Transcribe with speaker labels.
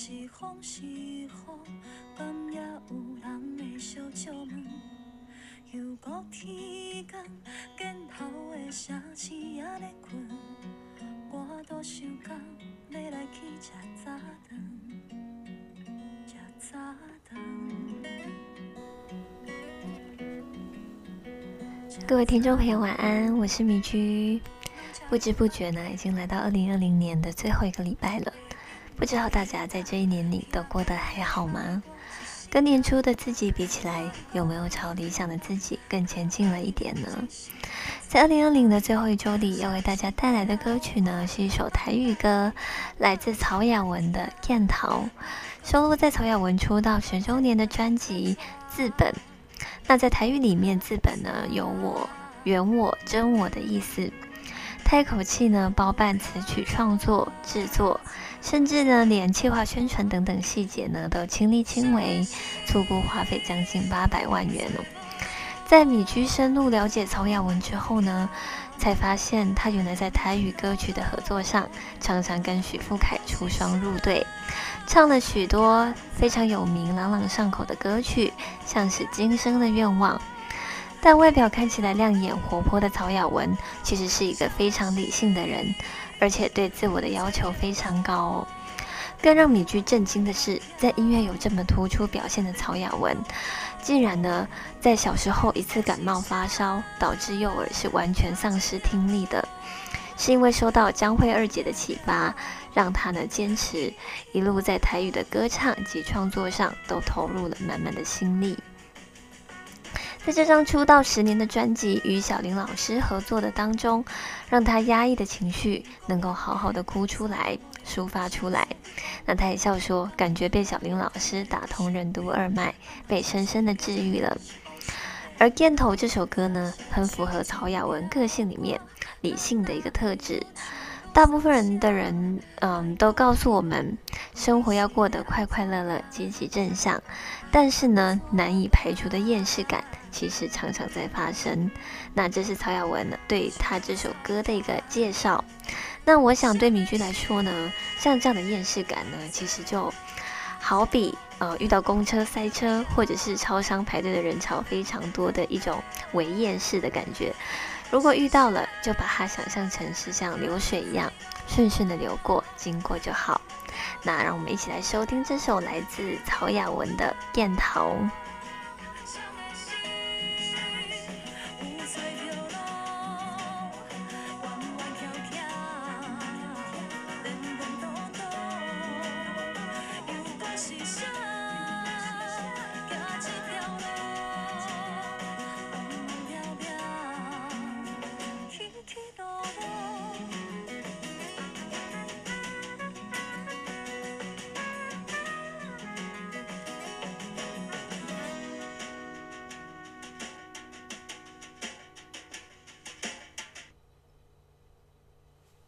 Speaker 1: 这问，是风是雨，밤夜有人会小笑问。犹搁天光，镜头的城市还咧困，我都想讲要来去吃早顿，吃早顿。
Speaker 2: 各位听众朋友，晚安，我是米居。不知不觉呢，已经来到二零二零年的最后一个礼拜了。不知道大家在这一年里都过得还好吗？跟年初的自己比起来，有没有朝理想的自己更前进了一点呢？在二零二零的最后一周里，要为大家带来的歌曲呢，是一首台语歌，来自曹雅文的《燕桃》，收录在曹雅文出道十周年的专辑《字本》。那在台语里面，“字本”呢，有我、原我、真我的意思。他一口气呢，包办词曲创作、制作，甚至呢，连企划宣传等等细节呢，都亲力亲为，粗估花费将近八百万元哦。在米居深入了解曹雅文之后呢，才发现他原来在台语歌曲的合作上，常常跟许富凯出双入对，唱了许多非常有名、朗朗上口的歌曲，像是《今生的愿望》。但外表看起来亮眼活泼的曹雅文，其实是一个非常理性的人，而且对自我的要求非常高哦。更让米居震惊的是，在音乐有这么突出表现的曹雅文，竟然呢，在小时候一次感冒发烧，导致右耳是完全丧失听力的，是因为受到江惠二姐的启发，让他呢坚持一路在台语的歌唱及创作上都投入了满满的心力。在这张出道十年的专辑与小林老师合作的当中，让他压抑的情绪能够好好的哭出来，抒发出来。那他也笑说，感觉被小林老师打通任督二脉，被深深的治愈了。而《箭头》这首歌呢，很符合曹雅文个性里面理性的一个特质。大部分人的人，嗯，都告诉我们，生活要过得快快乐乐、积极正向。但是呢，难以排除的厌世感，其实常常在发生。那这是曹雅文呢对他这首歌的一个介绍。那我想对米居来说呢，像这样的厌世感呢，其实就好比呃遇到公车塞车，或者是超商排队的人潮非常多的一种为厌世的感觉。如果遇到了，就把它想象成是像流水一样顺顺的流过、经过就好。那让我们一起来收听这首来自曹雅文的《燕桃》。